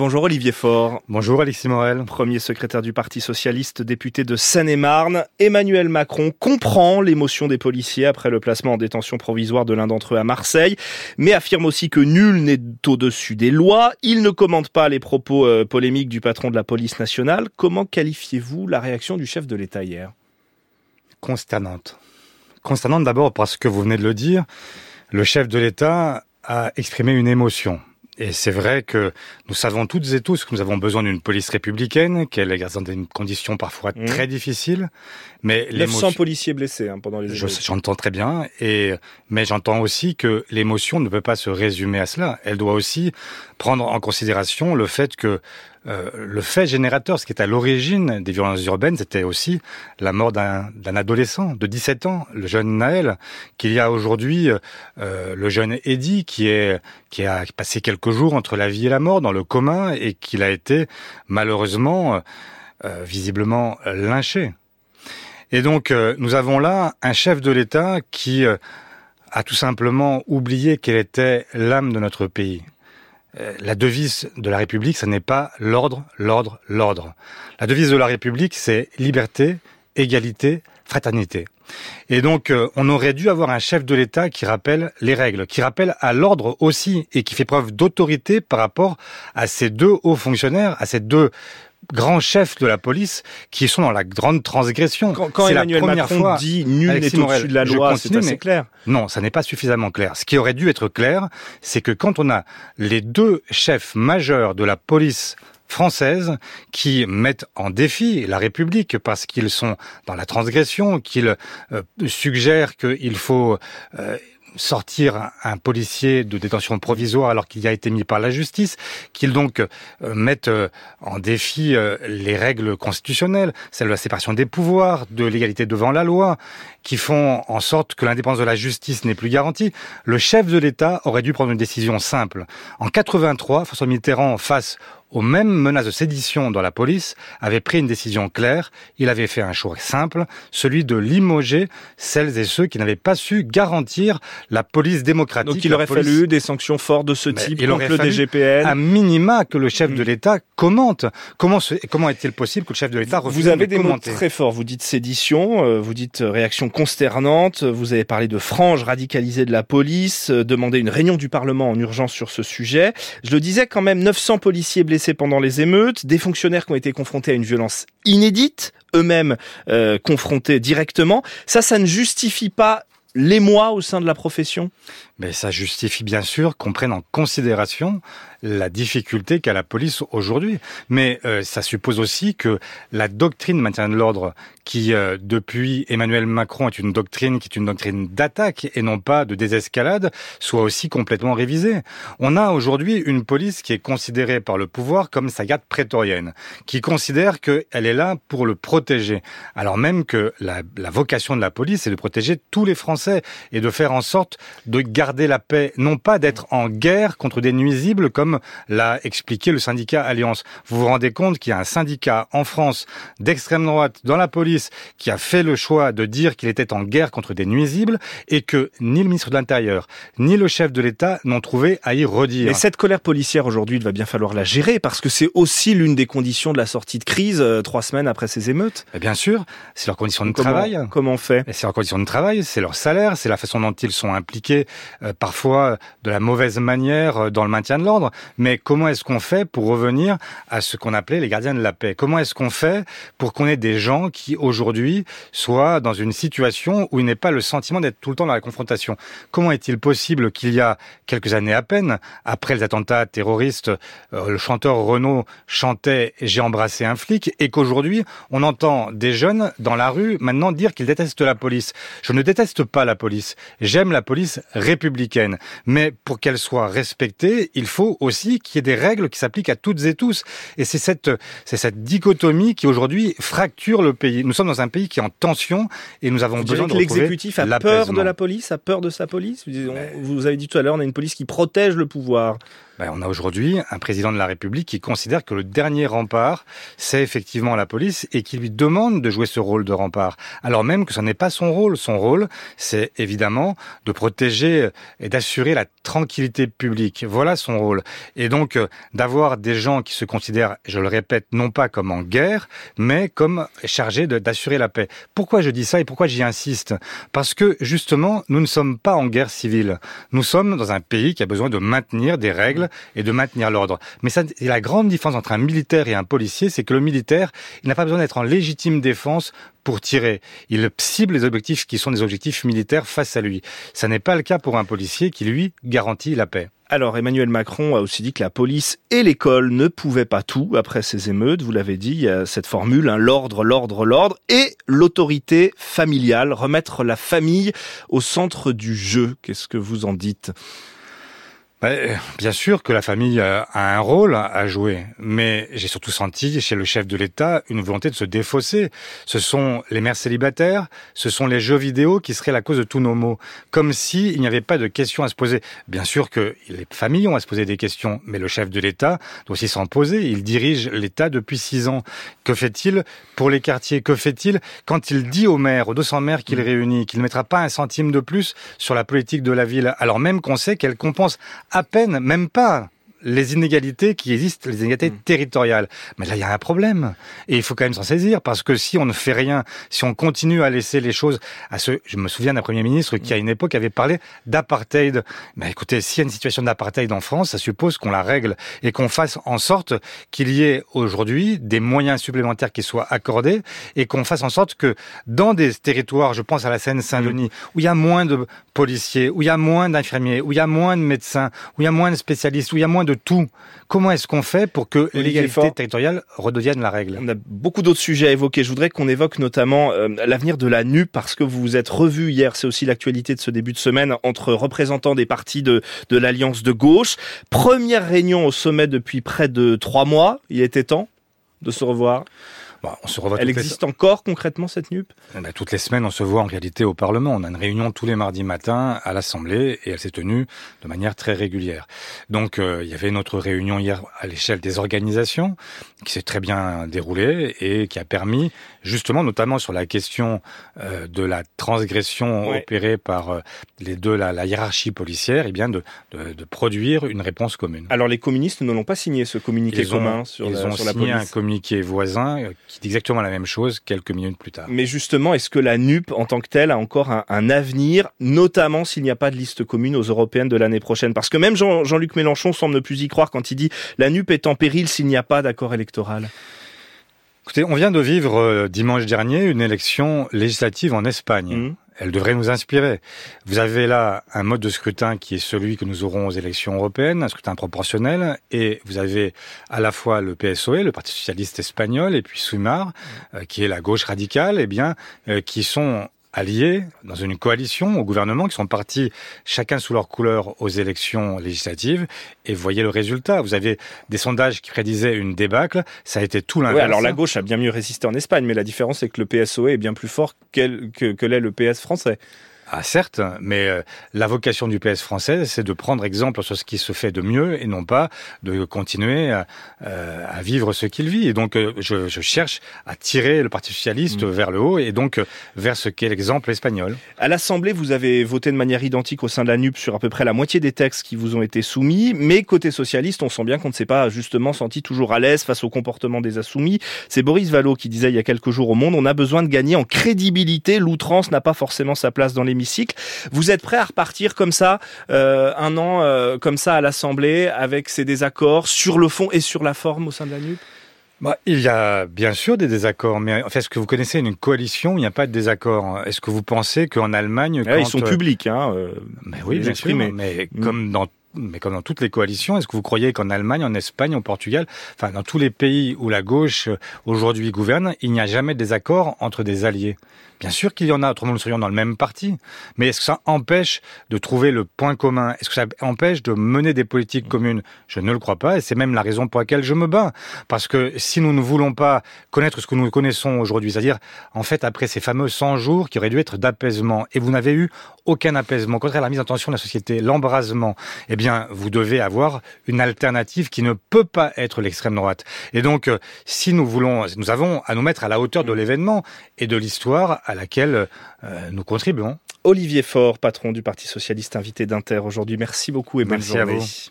Bonjour Olivier Faure. Bonjour Alexis Morel. Premier secrétaire du Parti Socialiste, député de Seine-et-Marne, Emmanuel Macron comprend l'émotion des policiers après le placement en détention provisoire de l'un d'entre eux à Marseille, mais affirme aussi que nul n'est au-dessus des lois. Il ne commente pas les propos euh, polémiques du patron de la police nationale. Comment qualifiez-vous la réaction du chef de l'État hier? Consternante. Consternante d'abord parce que vous venez de le dire, le chef de l'État a exprimé une émotion. Et c'est vrai que nous savons toutes et tous que nous avons besoin d'une police républicaine, qu'elle est dans des conditions parfois mmh. très difficiles. Mais 900 policiers blessés hein, pendant les J'entends très bien, et mais j'entends aussi que l'émotion ne peut pas se résumer à cela. Elle doit aussi prendre en considération le fait que euh, le fait générateur, ce qui est à l'origine des violences urbaines, c'était aussi la mort d'un adolescent de 17 ans, le jeune Naël, qu'il y a aujourd'hui euh, le jeune Eddy qui a passé quelques jours entre la vie et la mort dans le commun et qu'il a été malheureusement euh, visiblement lynché. Et donc nous avons là un chef de l'État qui a tout simplement oublié quelle était l'âme de notre pays. Euh, la devise de la République, ce n'est pas l'ordre, l'ordre, l'ordre. La devise de la République, c'est liberté, égalité, fraternité. Et donc, euh, on aurait dû avoir un chef de l'État qui rappelle les règles, qui rappelle à l'ordre aussi, et qui fait preuve d'autorité par rapport à ces deux hauts fonctionnaires, à ces deux grands chefs de la police qui sont dans la grande transgression. Quand, quand Emmanuel la Macron fois, dit nul n'est au-dessus de la loi, c'est assez clair. Non, ça n'est pas suffisamment clair. Ce qui aurait dû être clair, c'est que quand on a les deux chefs majeurs de la police française qui mettent en défi la République parce qu'ils sont dans la transgression, qu'ils euh, suggèrent qu'il faut euh, sortir un policier de détention provisoire alors qu'il a été mis par la justice, qu'ils donc euh, mettent euh, en défi euh, les règles constitutionnelles, celle de la séparation des pouvoirs, de l'égalité devant la loi, qui font en sorte que l'indépendance de la justice n'est plus garantie. Le chef de l'État aurait dû prendre une décision simple. En 83, François Mitterrand, face aux mêmes menaces de sédition dans la police, avait pris une décision claire. Il avait fait un choix simple, celui de limoger celles et ceux qui n'avaient pas su garantir la police démocratique. Donc il aurait fallu des sanctions fortes de ce type il contre le DGPN. Un minima que le chef de hmm. l'État commente. Comment, comment est-il possible que le chef de l'État refuse Vous avez des mots très forts. Vous dites sédition, euh, vous dites euh, réaction consternante, vous avez parlé de franges radicalisées de la police, euh, demandé une réunion du Parlement en urgence sur ce sujet. Je le disais quand même, 900 policiers blessés pendant les émeutes, des fonctionnaires qui ont été confrontés à une violence inédite, eux-mêmes euh, confrontés directement. Ça, ça ne justifie pas l'émoi au sein de la profession? Mais ça justifie bien sûr qu'on prenne en considération la difficulté qu'a la police aujourd'hui. Mais euh, ça suppose aussi que la doctrine maintien de l'ordre, qui euh, depuis Emmanuel Macron est une doctrine qui est une doctrine d'attaque et non pas de désescalade, soit aussi complètement révisée. On a aujourd'hui une police qui est considérée par le pouvoir comme sa garde prétorienne, qui considère qu'elle est là pour le protéger, alors même que la, la vocation de la police est de protéger tous les Français et de faire en sorte de garder la paix, non pas d'être en guerre contre des nuisibles comme l'a expliqué le syndicat Alliance. Vous vous rendez compte qu'il y a un syndicat en France d'extrême droite dans la police qui a fait le choix de dire qu'il était en guerre contre des nuisibles et que ni le ministre de l'Intérieur ni le chef de l'État n'ont trouvé à y redire. Et cette colère policière aujourd'hui, il va bien falloir la gérer parce que c'est aussi l'une des conditions de la sortie de crise euh, trois semaines après ces émeutes. Et bien sûr, c'est leur condition de travail. Comment on fait? C'est leur condition de travail, c'est leur salaire, c'est la façon dont ils sont impliqués, parfois de la mauvaise manière euh, dans le maintien de l'ordre. Mais comment est-ce qu'on fait pour revenir à ce qu'on appelait les gardiens de la paix? Comment est-ce qu'on fait pour qu'on ait des gens qui aujourd'hui soient dans une situation où il n'est pas le sentiment d'être tout le temps dans la confrontation? Comment est-il possible qu'il y a quelques années à peine, après les attentats terroristes, euh, le chanteur Renaud chantait J'ai embrassé un flic et qu'aujourd'hui on entend des jeunes dans la rue maintenant dire qu'ils détestent la police? Je ne déteste pas la police. J'aime la police républicaine. Mais pour qu'elle soit respectée, il faut aussi qu'il y ait des règles qui s'appliquent à toutes et tous. Et c'est cette, c'est cette dichotomie qui aujourd'hui fracture le pays. Nous sommes dans un pays qui est en tension et nous avons besoin de l'exécutif a peur de la police, a peur de sa police. Vous avez dit tout à l'heure, on a une police qui protège le pouvoir. ben, On a aujourd'hui un président de la République qui considère que le dernier rempart, c'est effectivement la police et qui lui demande de jouer ce rôle de rempart. Alors même que ce n'est pas son rôle. Son rôle, c'est évidemment de protéger et d'assurer la tranquillité publique. Voilà son rôle. Et donc, euh, d'avoir des gens qui se considèrent, je le répète, non pas comme en guerre, mais comme chargés d'assurer la paix. Pourquoi je dis ça et pourquoi j'y insiste? Parce que, justement, nous ne sommes pas en guerre civile. Nous sommes dans un pays qui a besoin de maintenir des règles et de maintenir l'ordre. Mais ça, la grande différence entre un militaire et un policier, c'est que le militaire, il n'a pas besoin d'être en légitime défense pour tirer. Il cible les objectifs qui sont des objectifs militaires face à lui. Ça n'est pas le cas pour un policier qui, lui, garantit la paix. Alors Emmanuel Macron a aussi dit que la police et l'école ne pouvaient pas tout après ces émeutes. Vous l'avez dit, il y a cette formule, hein, l'ordre, l'ordre, l'ordre, et l'autorité familiale, remettre la famille au centre du jeu. Qu'est-ce que vous en dites? Bien sûr que la famille a un rôle à jouer, mais j'ai surtout senti chez le chef de l'État une volonté de se défausser. Ce sont les mères célibataires, ce sont les jeux vidéo qui seraient la cause de tous nos maux, comme s'il n'y avait pas de questions à se poser. Bien sûr que les familles ont à se poser des questions, mais le chef de l'État doit aussi s'en poser. Il dirige l'État depuis six ans. Que fait-il pour les quartiers? Que fait-il quand il dit aux maires, aux 200 maires qu'il réunit, qu'il ne mettra pas un centime de plus sur la politique de la ville, alors même qu'on sait qu'elle compense à peine, même pas les inégalités qui existent, les inégalités mm. territoriales. Mais là, il y a un problème. Et il faut quand même s'en saisir, parce que si on ne fait rien, si on continue à laisser les choses à ce... Je me souviens d'un Premier ministre qui, à une époque, avait parlé d'apartheid. Mais écoutez, s'il y a une situation d'apartheid en France, ça suppose qu'on la règle et qu'on fasse en sorte qu'il y ait aujourd'hui des moyens supplémentaires qui soient accordés et qu'on fasse en sorte que dans des territoires, je pense à la Seine-Saint-Denis, mm. où il y a moins de policiers, où il y a moins d'infirmiers, où il y a moins de médecins, où il y a moins de spécialistes, où il y a moins de tout. Comment est-ce qu'on fait pour que l'égalité territoriale redevienne la règle? On a beaucoup d'autres sujets à évoquer. Je voudrais qu'on évoque notamment euh, l'avenir de la NUP parce que vous vous êtes revu hier, c'est aussi l'actualité de ce début de semaine, entre représentants des partis de, de l'Alliance de gauche. Première réunion au sommet depuis près de trois mois. Il était temps de se revoir? Bah, on se revoit Elle existe encore concrètement cette NUP eh ben, Toutes les semaines, on se voit en réalité au Parlement. On a une réunion tous les mardis matins à l'Assemblée et elle s'est tenue de manière très régulière. Donc euh, il y avait une autre réunion hier à l'échelle des organisations qui s'est très bien déroulée et qui a permis justement, notamment sur la question euh, de la transgression opérée par euh, les deux, la, la, hiérarchie policière, et eh bien de, de, de, produire une réponse commune. Alors les communistes ne l'ont pas signé ce communiqué commun sur ils la, ont signé un communiqué voisin qui dit exactement la même chose quelques minutes plus tard. Mais justement, est-ce que la NUP en tant que telle a encore un, un avenir, notamment s'il n'y a pas de liste commune aux européennes de l'année prochaine? Parce que même Jean-Luc Mélenchon semble ne plus y croire quand il dit la NUP est en péril s'il n'y a pas d'accord électoral. Écoutez, on vient de vivre euh, dimanche dernier une élection législative en Espagne. Mmh. Elle devrait nous inspirer. Vous avez là un mode de scrutin qui est celui que nous aurons aux élections européennes, un scrutin proportionnel, et vous avez à la fois le PSOE, le Parti socialiste espagnol, et puis Sumar, euh, qui est la gauche radicale, eh bien, euh, qui sont alliés dans une coalition au gouvernement qui sont partis chacun sous leur couleur aux élections législatives et voyez le résultat. Vous avez des sondages qui prédisaient une débâcle, ça a été tout l'inverse. Alors la gauche a bien mieux résisté en Espagne, mais la différence c'est que le PSOE est bien plus fort que, que l'est le PS français. Ah certes, mais euh, la vocation du PS français, c'est de prendre exemple sur ce qui se fait de mieux et non pas de continuer à, euh, à vivre ce qu'il vit. Et donc, euh, je, je, cherche à tirer le Parti socialiste mmh. vers le haut et donc vers ce qu'est l'exemple espagnol. À l'Assemblée, vous avez voté de manière identique au sein de la NUP sur à peu près la moitié des textes qui vous ont été soumis, mais côté socialiste, on sent bien qu'on ne s'est pas justement senti toujours à l'aise face au comportement des assoumis. C'est Boris Vallot qui disait il y a quelques jours au Monde, on a besoin de gagner en crédibilité. L'outrance n'a pas forcément sa place dans les vous êtes prêt à repartir comme ça, euh, un an euh, comme ça à l'Assemblée, avec ces désaccords sur le fond et sur la forme au sein de la NUP bah, il y a bien sûr des désaccords, mais en fait, est-ce que vous connaissez une coalition où il n'y a pas de désaccord Est-ce que vous pensez qu'en Allemagne, quand, ils sont publics, hein euh, Mais oui, bien sûr, mais mm. comme dans mais comme dans toutes les coalitions, est-ce que vous croyez qu'en Allemagne, en Espagne, en Portugal, enfin dans tous les pays où la gauche aujourd'hui gouverne, il n'y a jamais de désaccord entre des alliés? Bien sûr qu'il y en a, autrement nous serions dans le même parti. Mais est-ce que ça empêche de trouver le point commun? Est-ce que ça empêche de mener des politiques communes? Je ne le crois pas, et c'est même la raison pour laquelle je me bats. Parce que si nous ne voulons pas connaître ce que nous connaissons aujourd'hui, c'est-à-dire, en fait, après ces fameux 100 jours qui auraient dû être d'apaisement, et vous n'avez eu aucun apaisement, au contraire, la mise en tension de la société, l'embrasement, eh bien, vous devez avoir une alternative qui ne peut pas être l'extrême droite. Et donc, euh, si nous voulons, nous avons à nous mettre à la hauteur de l'événement et de l'histoire à laquelle euh, nous contribuons. Olivier Faure, patron du Parti socialiste invité d'Inter aujourd'hui. Merci beaucoup et bonne Merci journée. À vous.